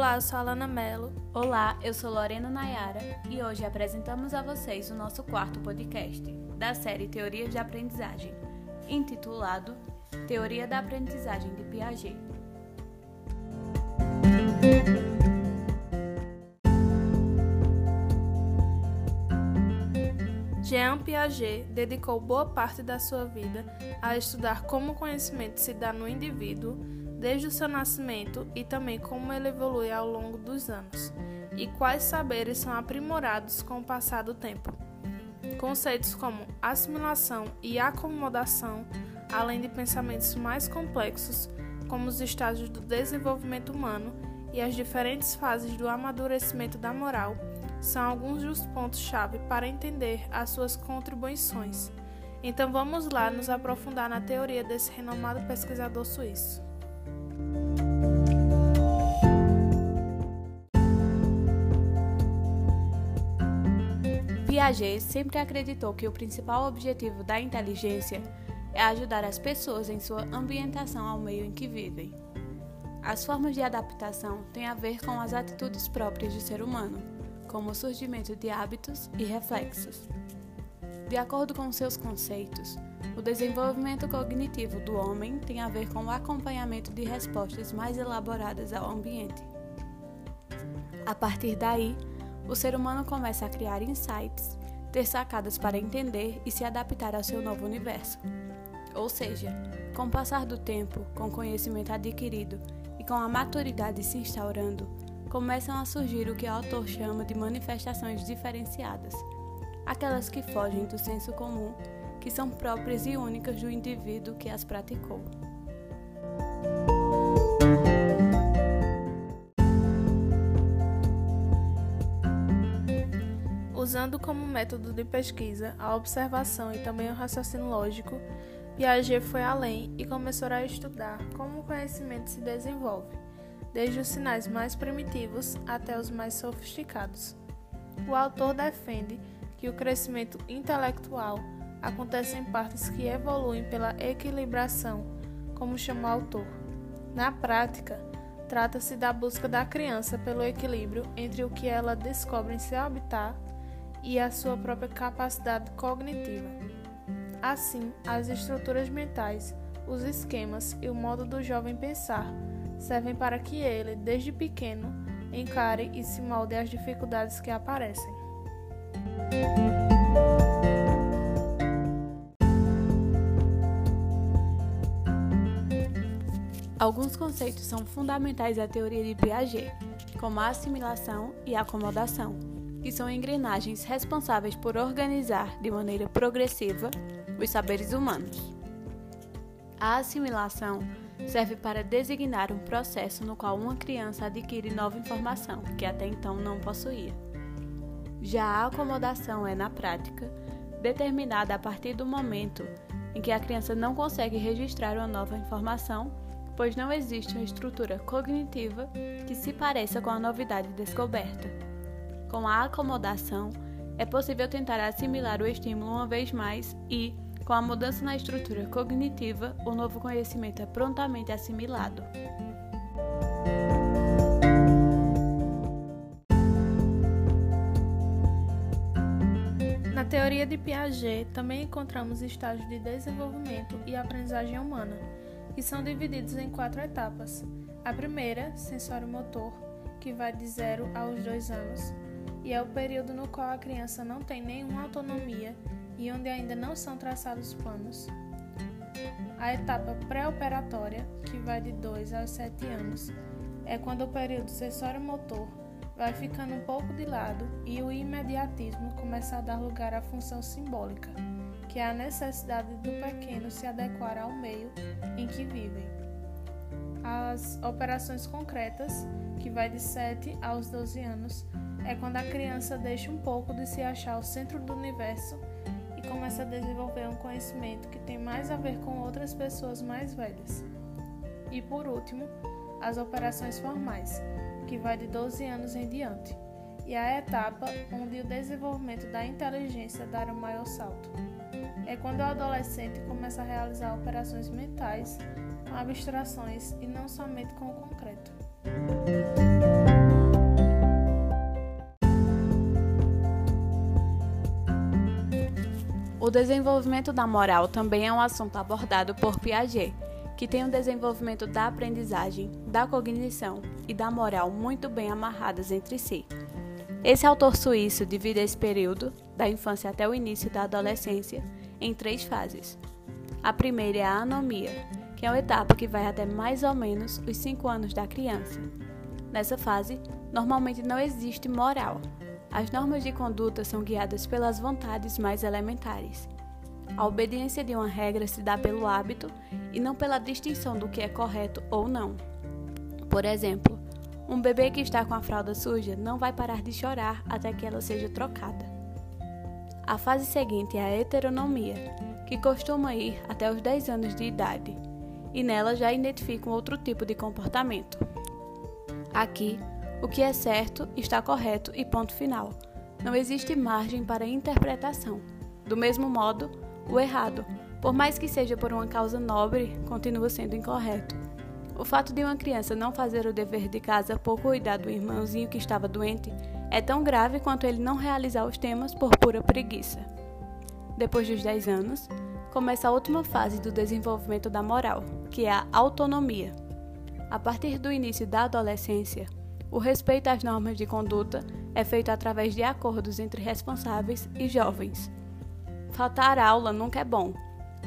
Olá, eu sou a Alana Mello. Olá, eu sou Lorena Nayara e hoje apresentamos a vocês o nosso quarto podcast da série Teorias de Aprendizagem, intitulado Teoria da Aprendizagem de Piaget. Jean Piaget dedicou boa parte da sua vida a estudar como o conhecimento se dá no indivíduo desde o seu nascimento e também como ele evolui ao longo dos anos, e quais saberes são aprimorados com o passar do tempo. Conceitos como assimilação e acomodação, além de pensamentos mais complexos, como os estágios do desenvolvimento humano e as diferentes fases do amadurecimento da moral, são alguns dos pontos-chave para entender as suas contribuições. Então vamos lá nos aprofundar na teoria desse renomado pesquisador suíço. Piaget sempre acreditou que o principal objetivo da inteligência é ajudar as pessoas em sua ambientação ao meio em que vivem. As formas de adaptação têm a ver com as atitudes próprias do ser humano, como o surgimento de hábitos e reflexos. De acordo com seus conceitos, o desenvolvimento cognitivo do homem tem a ver com o acompanhamento de respostas mais elaboradas ao ambiente. A partir daí, o ser humano começa a criar insights, ter sacadas para entender e se adaptar ao seu novo universo. Ou seja, com o passar do tempo, com o conhecimento adquirido e com a maturidade se instaurando, começam a surgir o que o autor chama de manifestações diferenciadas, aquelas que fogem do senso comum, que são próprias e únicas do indivíduo que as praticou. Usando como método de pesquisa a observação e também o raciocínio lógico, Piaget foi além e começou a estudar como o conhecimento se desenvolve, desde os sinais mais primitivos até os mais sofisticados. O autor defende que o crescimento intelectual acontece em partes que evoluem pela equilibração, como chama o autor. Na prática, trata-se da busca da criança pelo equilíbrio entre o que ela descobre em seu habitat e a sua própria capacidade cognitiva. Assim, as estruturas mentais, os esquemas e o modo do jovem pensar servem para que ele, desde pequeno, encare e se molde às dificuldades que aparecem. Alguns conceitos são fundamentais à teoria de Piaget, como a assimilação e a acomodação que são engrenagens responsáveis por organizar de maneira progressiva os saberes humanos. A assimilação serve para designar um processo no qual uma criança adquire nova informação que até então não possuía. Já a acomodação é, na prática, determinada a partir do momento em que a criança não consegue registrar uma nova informação, pois não existe uma estrutura cognitiva que se pareça com a novidade descoberta. Com a acomodação, é possível tentar assimilar o estímulo uma vez mais e, com a mudança na estrutura cognitiva, o novo conhecimento é prontamente assimilado. Na teoria de Piaget, também encontramos estágios de desenvolvimento e aprendizagem humana, que são divididos em quatro etapas. A primeira, sensório-motor, que vai de 0 aos 2 anos e é o período no qual a criança não tem nenhuma autonomia e onde ainda não são traçados planos. A etapa pré-operatória, que vai de 2 aos 7 anos, é quando o período sensório-motor vai ficando um pouco de lado e o imediatismo começa a dar lugar à função simbólica, que é a necessidade do pequeno se adequar ao meio em que vivem. As operações concretas, que vai de 7 aos 12 anos, é quando a criança deixa um pouco de se achar o centro do universo e começa a desenvolver um conhecimento que tem mais a ver com outras pessoas mais velhas. E por último, as operações formais, que vai de 12 anos em diante, e a etapa onde o desenvolvimento da inteligência dá o maior salto. É quando o adolescente começa a realizar operações mentais com abstrações e não somente com o concreto. O desenvolvimento da moral também é um assunto abordado por Piaget, que tem o desenvolvimento da aprendizagem, da cognição e da moral muito bem amarradas entre si. Esse autor suíço divide esse período, da infância até o início da adolescência, em três fases. A primeira é a anomia, que é uma etapa que vai até mais ou menos os 5 anos da criança. Nessa fase, normalmente não existe moral. As normas de conduta são guiadas pelas vontades mais elementares. A obediência de uma regra se dá pelo hábito e não pela distinção do que é correto ou não. Por exemplo, um bebê que está com a fralda suja não vai parar de chorar até que ela seja trocada. A fase seguinte é a heteronomia, que costuma ir até os 10 anos de idade, e nela já identifica um outro tipo de comportamento. Aqui, o que é certo está correto e ponto final. Não existe margem para interpretação. Do mesmo modo, o errado, por mais que seja por uma causa nobre, continua sendo incorreto. O fato de uma criança não fazer o dever de casa por cuidar do irmãozinho que estava doente é tão grave quanto ele não realizar os temas por pura preguiça. Depois dos 10 anos, começa a última fase do desenvolvimento da moral, que é a autonomia. A partir do início da adolescência, o respeito às normas de conduta é feito através de acordos entre responsáveis e jovens. Faltar aula nunca é bom,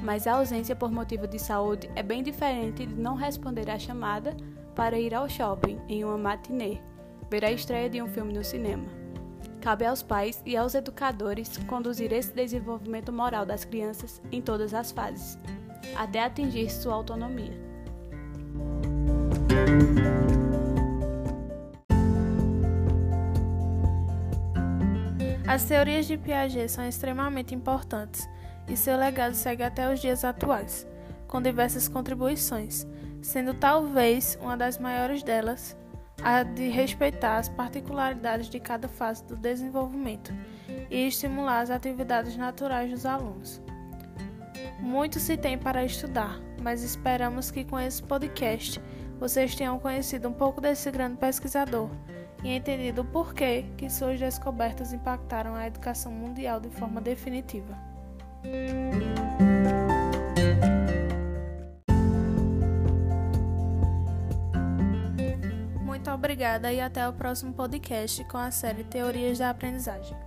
mas a ausência por motivo de saúde é bem diferente de não responder à chamada para ir ao shopping em uma matinê, ver a estreia de um filme no cinema. Cabe aos pais e aos educadores conduzir esse desenvolvimento moral das crianças em todas as fases, até atingir sua autonomia. As teorias de Piaget são extremamente importantes e seu legado segue até os dias atuais, com diversas contribuições, sendo talvez uma das maiores delas a de respeitar as particularidades de cada fase do desenvolvimento e estimular as atividades naturais dos alunos. Muito se tem para estudar, mas esperamos que com esse podcast vocês tenham conhecido um pouco desse grande pesquisador e entendido o porquê que suas descobertas impactaram a educação mundial de forma definitiva. Muito obrigada e até o próximo podcast com a série Teorias da Aprendizagem.